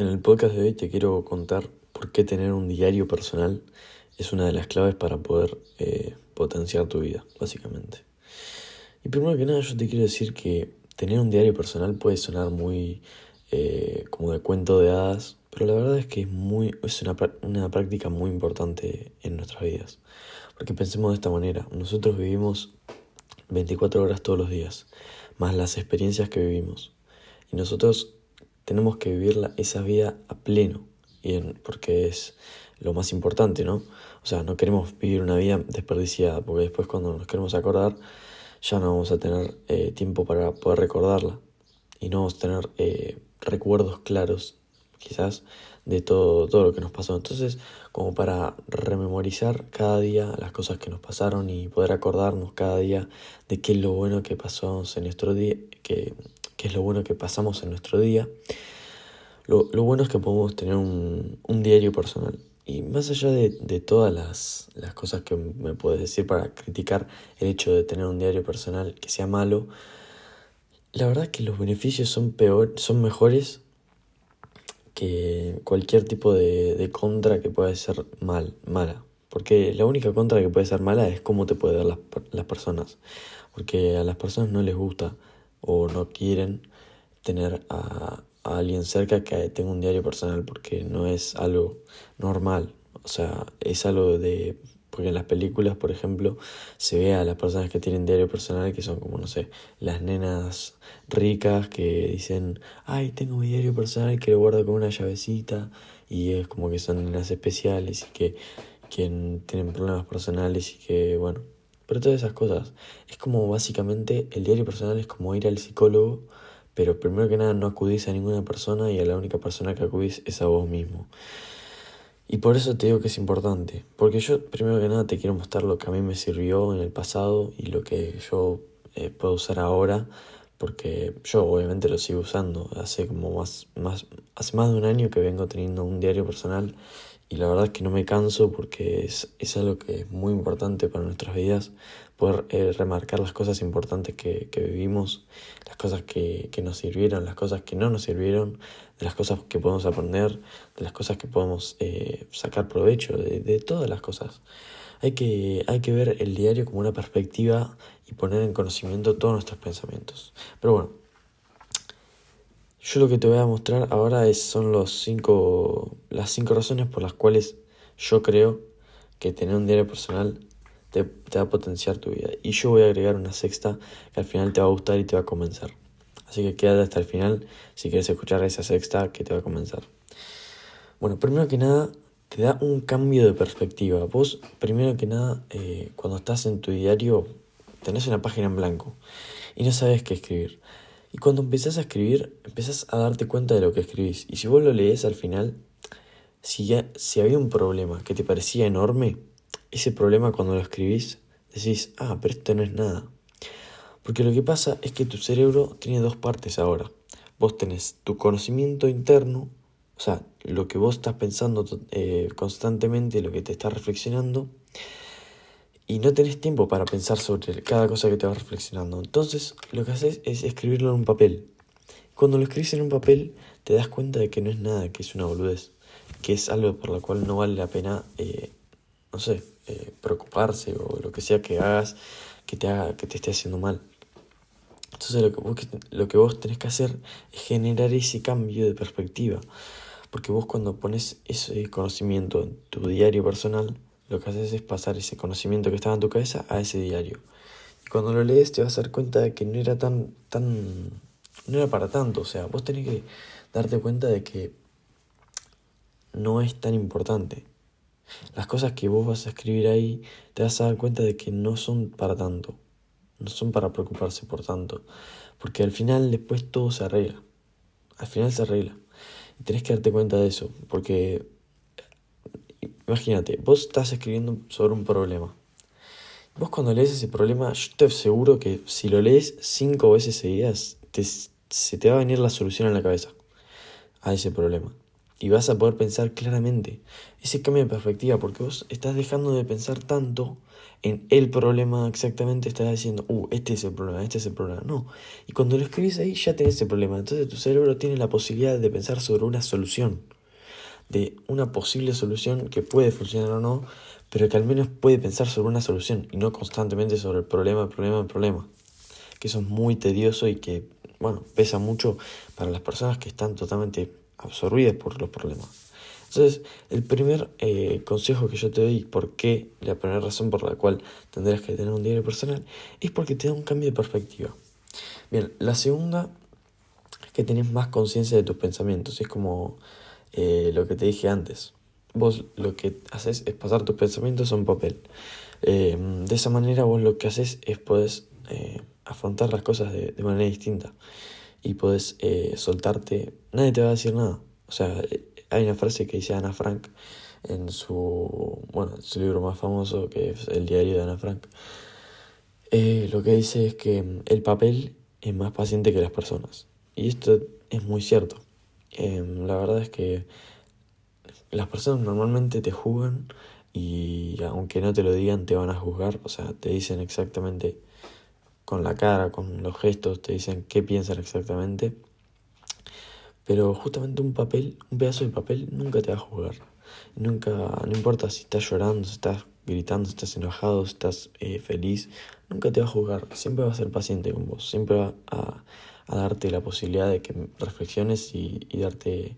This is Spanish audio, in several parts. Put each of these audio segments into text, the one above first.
En el podcast de hoy te quiero contar por qué tener un diario personal es una de las claves para poder eh, potenciar tu vida, básicamente. Y primero que nada yo te quiero decir que tener un diario personal puede sonar muy eh, como de cuento de hadas, pero la verdad es que es, muy, es una, una práctica muy importante en nuestras vidas. Porque pensemos de esta manera, nosotros vivimos 24 horas todos los días, más las experiencias que vivimos. Y nosotros tenemos que vivir esa vida a pleno, y porque es lo más importante, ¿no? O sea, no queremos vivir una vida desperdiciada, porque después cuando nos queremos acordar, ya no vamos a tener eh, tiempo para poder recordarla, y no vamos a tener eh, recuerdos claros, quizás, de todo, todo lo que nos pasó. Entonces, como para rememorizar cada día las cosas que nos pasaron y poder acordarnos cada día de qué es lo bueno que pasó en nuestro día, que que es lo bueno que pasamos en nuestro día. Lo, bueno es que podemos tener un, diario personal. Y más allá de, todas las, las, cosas que me puedes decir para criticar el hecho de tener un diario personal que sea malo, la verdad es que los beneficios son, peor, son mejores que cualquier tipo de, de contra que pueda ser mal, mala. Porque la única contra que puede ser mala es cómo te pueden ver las, las personas. Porque a las personas no les gusta o no quieren tener a, alguien cerca que tenga un diario personal porque no es algo normal. O sea, es algo de... Porque en las películas, por ejemplo, se ve a las personas que tienen diario personal que son como, no sé, las nenas ricas que dicen, ay, tengo mi diario personal que lo guardo con una llavecita y es como que son nenas especiales y que, que tienen problemas personales y que, bueno, pero todas esas cosas. Es como básicamente el diario personal es como ir al psicólogo, pero primero que nada no acudís a ninguna persona y a la única persona que acudís es a vos mismo. Y por eso te digo que es importante, porque yo primero que nada te quiero mostrar lo que a mí me sirvió en el pasado y lo que yo eh, puedo usar ahora, porque yo obviamente lo sigo usando. Hace como más, más, hace más de un año que vengo teniendo un diario personal y la verdad es que no me canso porque es, es algo que es muy importante para nuestras vidas, poder eh, remarcar las cosas importantes que, que vivimos, las cosas que, que, nos sirvieron, las cosas que no nos sirvieron, de las cosas que podemos aprender, de las cosas que podemos eh, sacar provecho, de, de, todas las cosas. Hay que, hay que ver el diario como una perspectiva y poner en conocimiento todos nuestros pensamientos. Pero bueno, yo lo que te voy a mostrar ahora es, son los cinco, las cinco razones por las cuales yo creo que tener un diario personal te, va a potenciar tu vida. Y yo voy a agregar una sexta que al final te va a gustar y te va a convencer. Así que quédate hasta el final si quieres escuchar esa sexta que te va a convencer. Bueno, primero que nada, te da un cambio de perspectiva. Vos, primero que nada, eh, cuando estás en tu diario, tenés una página en blanco y no sabes qué escribir. Y cuando empezás a escribir, empezás a darte cuenta de lo que escribís. Y si vos lo lees al final, si, ya, si había un problema que te parecía enorme, ese problema cuando lo escribís, decís, ah, pero esto no es nada. Porque lo que pasa es que tu cerebro tiene dos partes ahora. Vos tenés tu conocimiento interno, o sea, lo que vos estás pensando eh, constantemente, lo que te está reflexionando, y no tenés tiempo para pensar sobre cada cosa que te vas reflexionando. Entonces, lo que haces es escribirlo en un papel. Cuando lo escribes en un papel, te das cuenta de que no es nada, que es una boludez, que es algo por lo cual no vale la pena, eh, no sé, eh, preocuparse o lo que sea que hagas que te, haga, que te esté haciendo mal. Entonces, lo que, vos, lo que vos tenés que hacer es generar ese cambio de perspectiva. Porque vos cuando pones ese conocimiento en tu diario personal, lo que haces es pasar ese conocimiento que estaba en tu cabeza a ese diario. Y cuando lo lees te vas a dar cuenta de que no era tan, tan, no era para tanto. O sea, vos tenés que darte cuenta de que no es tan importante. Las cosas que vos vas a escribir ahí te vas a dar cuenta de que no son para tanto. No son para preocuparse por tanto. Porque al final después todo se arregla. Al final se arregla. Y tenés que darte cuenta de eso. Porque Imagínate, vos estás escribiendo sobre un problema. Vos cuando lees ese problema, yo te aseguro que si lo lees cinco veces seguidas, se te va a venir la solución en la cabeza a ese problema. y vas a poder pensar claramente. Ese cambio de perspectiva, porque vos estás dejando de pensar tanto en el problema exactamente, estás diciendo, uh, este es el problema, este es el problema. No. Y cuando lo escribís ahí ya tenés el problema. Entonces tu cerebro tiene la posibilidad de pensar sobre una solución, de una posible solución que puede funcionar o no, pero que al menos puede pensar sobre una solución y no constantemente sobre el problema, el problema, el problema. Que eso es muy tedioso y que, bueno, pesa mucho para las personas que están totalmente absorbidas por los problemas. Entonces, el primer eh, consejo que yo te doy, por qué, la primera razón por la cual tendrás que tener un diario personal, es porque te da un cambio de perspectiva. Bien, la segunda es que tenés más conciencia de tus pensamientos. Es como eh, lo que te dije antes. Vos lo que haces es pasar tus pensamientos a un papel. Eh, de esa manera vos lo que haces es puedes afrontar las cosas de, de manera distinta y puedes soltarte. Nadie te va a decir nada. O sea, hay una frase que dice Ana Frank en su, bueno, su libro más famoso, que es El diario de Ana Frank. Eh, lo que dice es que el papel es más paciente que las personas. Y esto es muy cierto. Em, la verdad es que las personas normalmente te juzgan y aunque no te lo digan te van a juzgar, o sea, te dicen exactamente con la cara, con los gestos, te dicen qué piensan exactamente pero justamente un papel, un pedazo de papel, nunca te va a juzgar. Nunca, no importa si estás llorando, si estás gritando, si estás enojado, si estás eh, feliz, nunca te va a juzgar. Siempre va a ser paciente con vos. Siempre va a, darte la posibilidad de que reflexiones y, darte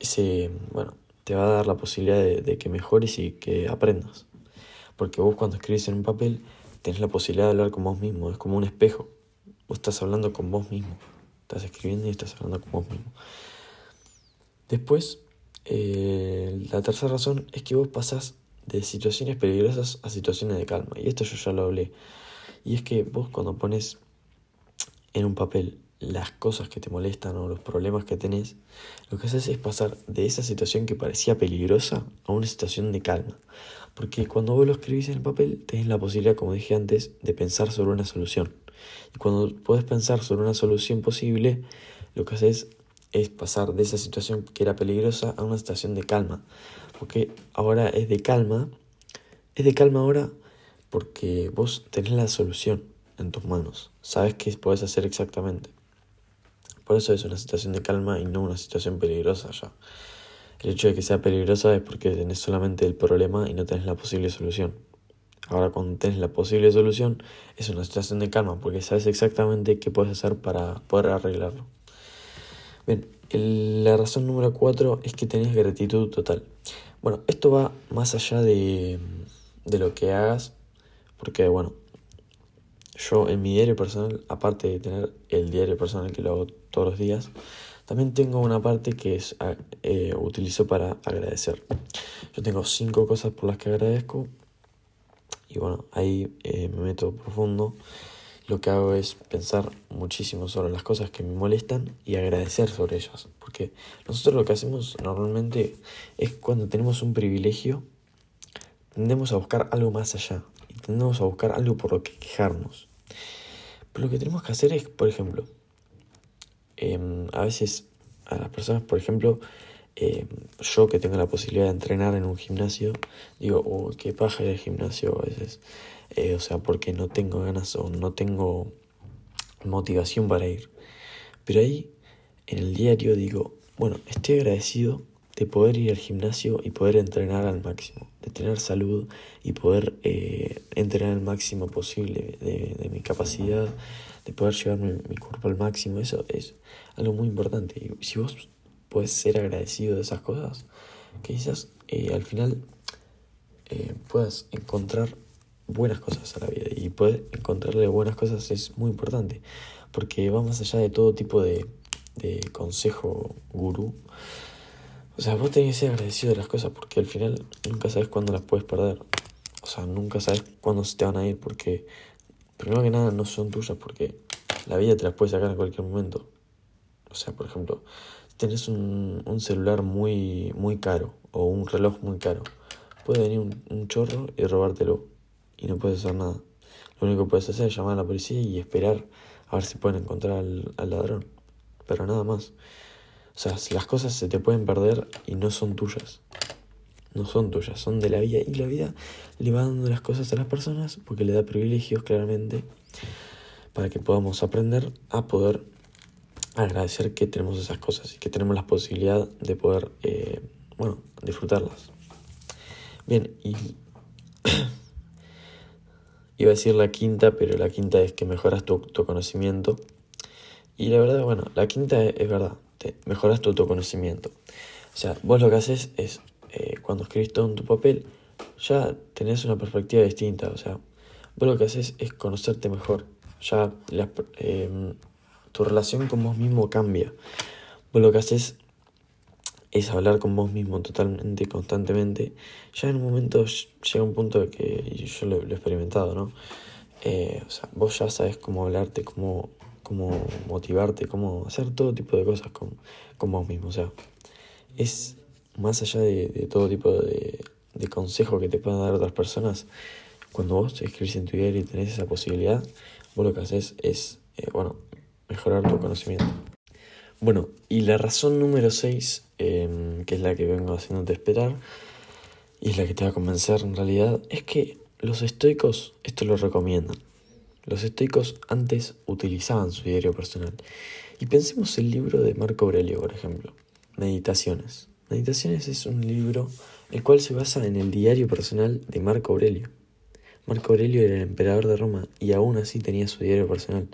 ese, bueno, te va a dar la posibilidad de, de, que mejores y que aprendas. Porque vos cuando escribes en un papel tenés la posibilidad de hablar con vos mismo, es como un espejo. Vos estás hablando con vos mismo. Estás escribiendo y estás hablando con vos mismo. Después, eh, la tercera razón es que vos pasás de situaciones peligrosas a situaciones de calma. Y esto yo ya lo hablé. Y es que vos cuando pones en un papel las cosas que te molestan o los problemas que tenés, lo que haces es pasar de esa situación que parecía peligrosa a una situación de calma. Porque cuando vos lo escribís en el papel, tenés la posibilidad, como dije antes, de pensar sobre una solución. Y cuando puedes pensar sobre una solución posible, lo que haces es pasar de esa situación que era peligrosa a una situación de calma. Porque ahora es de calma. Es de calma ahora porque vos tenés la solución en tus manos. Sabes qué podés hacer exactamente. Por eso es una situación de calma y no una situación peligrosa ya. El hecho de que sea peligrosa es porque tenés solamente el problema y no tenés la posible solución. Ahora cuando tienes la posible solución es una situación de calma porque sabes exactamente qué puedes hacer para poder arreglarlo. Bien, la razón número cuatro es que tenés gratitud total. Bueno, esto va más allá de, de lo que hagas porque bueno, yo en mi diario personal, aparte de tener el diario personal que lo hago todos los días, también tengo una parte que es, eh, utilizo para agradecer. Yo tengo cinco cosas por las que agradezco y bueno, ahí eh, me meto profundo. Lo que hago es pensar muchísimo sobre las cosas que me molestan y agradecer sobre ellas. Porque nosotros lo que hacemos normalmente es cuando tenemos un privilegio, tendemos a buscar algo más allá. Y tendemos a buscar algo por lo que quejarnos. Pero lo que tenemos que hacer es, por ejemplo, em, a veces a las personas, por ejemplo, eh, yo que tengo la posibilidad de entrenar en un gimnasio, digo, oh, qué paja ir al gimnasio a veces. Eh, o sea, porque no tengo ganas o no tengo motivación para ir. Pero ahí, en el diario, digo, bueno, estoy agradecido de poder ir al gimnasio y poder entrenar al máximo, de tener salud y poder eh, entrenar al máximo posible de, mi capacidad, de poder llevar mi, mi, cuerpo al máximo. Eso es algo muy importante. Y si vos puedes ser agradecido de esas cosas, quizás eh, al final eh, puedas encontrar buenas cosas a la vida y poder encontrarle buenas cosas es muy importante porque va más allá de todo tipo de, de consejo gurú. O sea, vos tenés que ser agradecido de las cosas porque al final nunca sabes cuándo las puedes perder. O sea, nunca sabes cuándo se te van a ir porque, primero que nada, no son tuyas porque la vida te las puede sacar en cualquier momento. O sea, por ejemplo, tenés un, un, celular muy, muy caro o un reloj muy caro, puede venir un, chorro y robártelo y no puedes hacer nada. Lo único que puedes hacer es llamar a la policía y esperar a ver si pueden encontrar al, al ladrón. Pero nada más. O sea, las cosas se te pueden perder y no son tuyas. No son tuyas, son de la vida. Y la vida le va dando las cosas a las personas porque le da privilegios claramente para que podamos aprender a poder agradecer que tenemos esas cosas y que tenemos la posibilidad de poder, eh, bueno, disfrutarlas. Bien, y iba a decir la quinta, pero la quinta es que mejoras tu autoconocimiento. Y la verdad, bueno, la quinta es, verdad, te mejoras tu autoconocimiento. O sea, vos lo que haces es, eh, cuando escribís todo en tu papel, ya tenés una perspectiva distinta. O sea, vos lo que haces es conocerte mejor. Ya em, tu relación con vos mismo cambia. Vos lo que haces es hablar con vos mismo totalmente, constantemente. Ya en un momento llega un punto de que yo lo, he experimentado, ¿no? Eh, o sea, vos ya sabes cómo hablarte, cómo, cómo motivarte, cómo hacer todo tipo de cosas con, con vos mismo. O sea, es más allá de, todo tipo de, de consejo que te puedan dar otras personas. Cuando vos escribís en tu diario y tenés esa posibilidad, vos lo que haces es, eh, bueno, mejorar tu conocimiento. Bueno, y la razón número 6, em, que es la que vengo haciéndote esperar, y es la que te va a convencer en realidad, es que los estoicos esto lo recomiendan. Los estoicos antes utilizaban su diario personal. Y pensemos el libro de Marco Aurelio, por ejemplo, Meditaciones. Meditaciones es un libro el cual se basa en el diario personal de Marco Aurelio. Marco Aurelio era el emperador de Roma y aún así tenía su diario personal.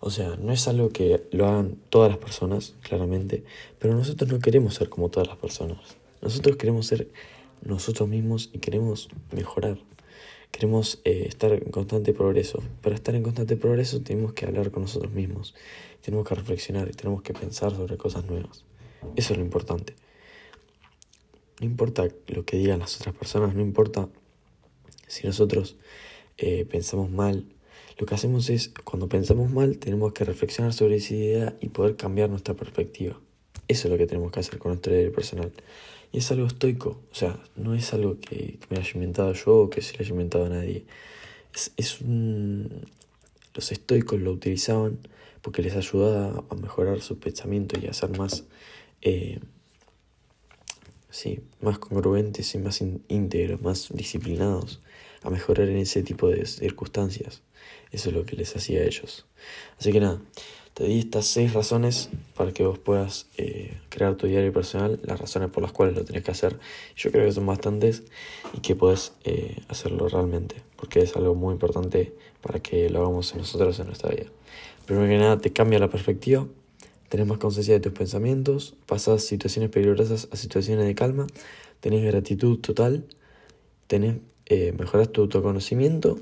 O sea, no es algo que lo hagan todas las personas, claramente, pero nosotros no queremos ser como todas las personas. Nosotros queremos ser nosotros mismos y queremos mejorar. Queremos eh, estar en constante progreso. Para estar en constante progreso tenemos que hablar con nosotros mismos, tenemos que reflexionar y tenemos que pensar sobre cosas nuevas. Eso es lo importante. No importa lo que digan las otras personas, no importa si nosotros eh, pensamos mal lo que hacemos es, cuando pensamos mal, tenemos que reflexionar sobre esa idea y poder cambiar nuestra perspectiva. Eso es lo que tenemos que hacer con nuestro diario personal. Y es algo estoico, o sea, no es algo que, me haya inventado yo o que se le haya inventado a nadie. Es. Los estoicos lo utilizaban porque les ayudaba a mejorar su pensamiento y a ser más, eh, sí, más congruentes y más íntegros, más disciplinados, a mejorar en ese tipo de circunstancias. Eso es lo que les hacía a ellos. Así que nada, te di estas seis razones para que vos puedas eh, crear tu diario personal, las razones por las cuales lo tenés que hacer. Yo creo que son bastantes y que podés eh, hacerlo realmente, porque es algo muy importante para que lo hagamos nosotros en nuestra vida. Primero que nada, te cambia la perspectiva, tenés más conciencia de tus pensamientos, pasas situaciones peligrosas a situaciones de calma, tenés gratitud total, tenés, eh, mejoras tu autoconocimiento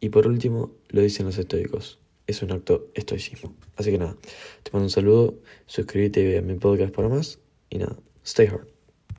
y por último, lo dicen los estoicos, es un acto estoicismo. Así que nada, te mando un saludo, suscríbete a mi podcast para más y nada, stay hard.